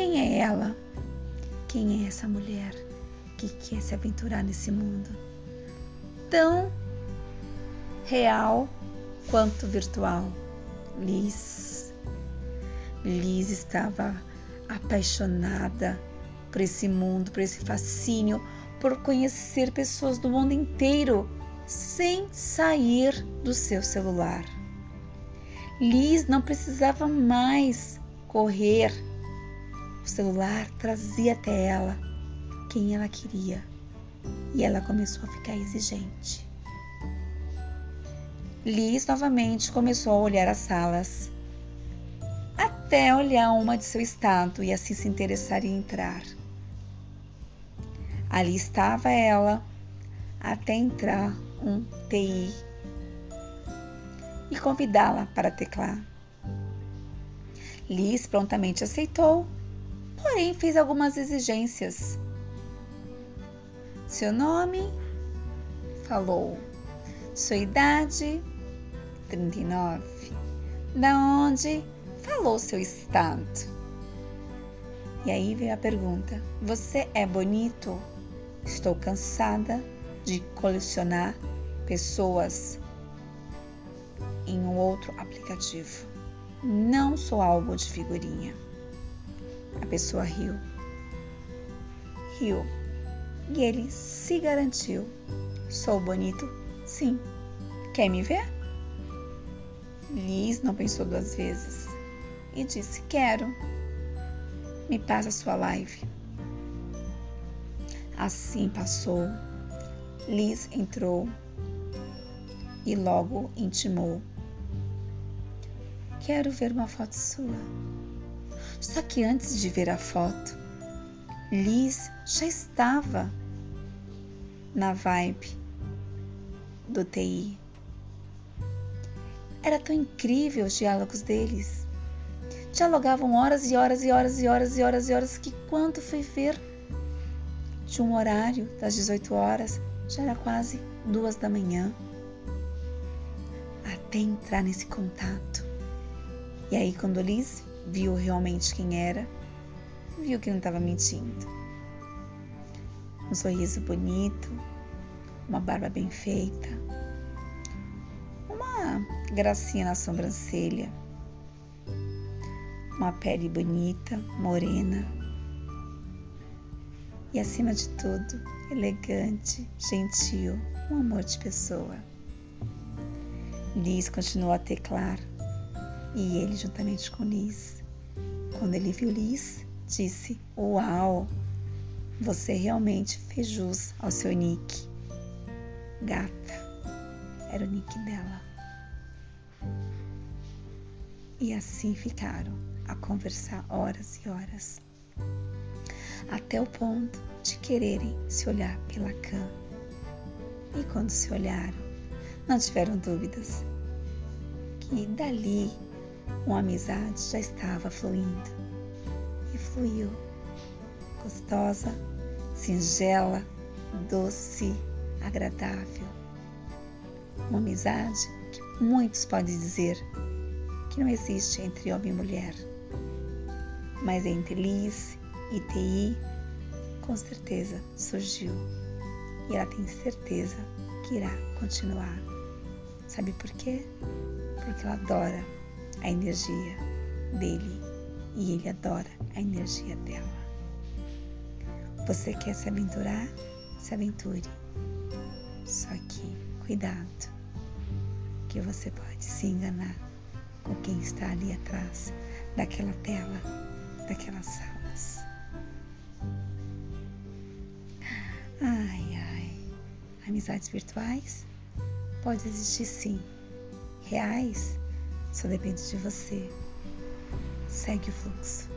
Quem é ela? Quem é essa mulher que quer se aventurar nesse mundo tão real quanto virtual? Liz. Liz estava apaixonada por esse mundo, por esse fascínio, por conhecer pessoas do mundo inteiro sem sair do seu celular. Liz não precisava mais correr. Celular trazia até ela quem ela queria e ela começou a ficar exigente. Liz novamente começou a olhar as salas, até olhar uma de seu estado e assim se interessar em entrar. Ali estava ela, até entrar um TI e convidá-la para teclar. Liz prontamente aceitou, porém fez algumas exigências. Seu nome? Falou. Sua idade? 39. Da onde? Falou seu estado. E aí veio a pergunta: Você é bonito? Estou cansada de colecionar pessoas em um outro aplicativo. Não sou algo de figurinha. A pessoa riu. Riu. E ele se garantiu. Sou bonito? Sim. Quer me ver? Liz não pensou duas vezes e disse: Quero. Me passa sua live. Assim passou. Liz entrou e logo intimou: Quero ver uma foto sua. Só que antes de ver a foto, Liz já estava na vibe do TI. Era tão incrível os diálogos deles. Dialogavam horas e horas e horas e horas e horas e horas que quando fui ver de um horário das 18 horas, já era quase duas da manhã. Até entrar nesse contato. E aí quando Liz viu realmente quem era, viu que não estava mentindo. Um sorriso bonito, uma barba bem feita, uma gracinha na sobrancelha, uma pele bonita, morena e, acima de tudo, elegante, gentil, um amor de pessoa. Liz continuou a teclar e ele, juntamente com Liz, quando ele viu Liz, disse: Uau, você realmente fez jus ao seu nick. Gata era o nick dela. E assim ficaram a conversar horas e horas, até o ponto de quererem se olhar pela cama. E quando se olharam, não tiveram dúvidas que dali uma amizade já estava fluindo. E fluiu, gostosa, singela, doce agradável. Uma amizade que muitos podem dizer que não existe entre homem e mulher, mas entre Liz e TI, com certeza surgiu. E ela tem certeza que irá continuar. Sabe por quê? Porque ela adora a energia dele e ele adora a energia dela. Você quer se aventurar? Se aventure. Só que cuidado, que você pode se enganar com quem está ali atrás daquela tela, daquelas salas. Ai, ai. Amizades virtuais? Pode existir sim. Reais? Só depende de você. Segue o fluxo.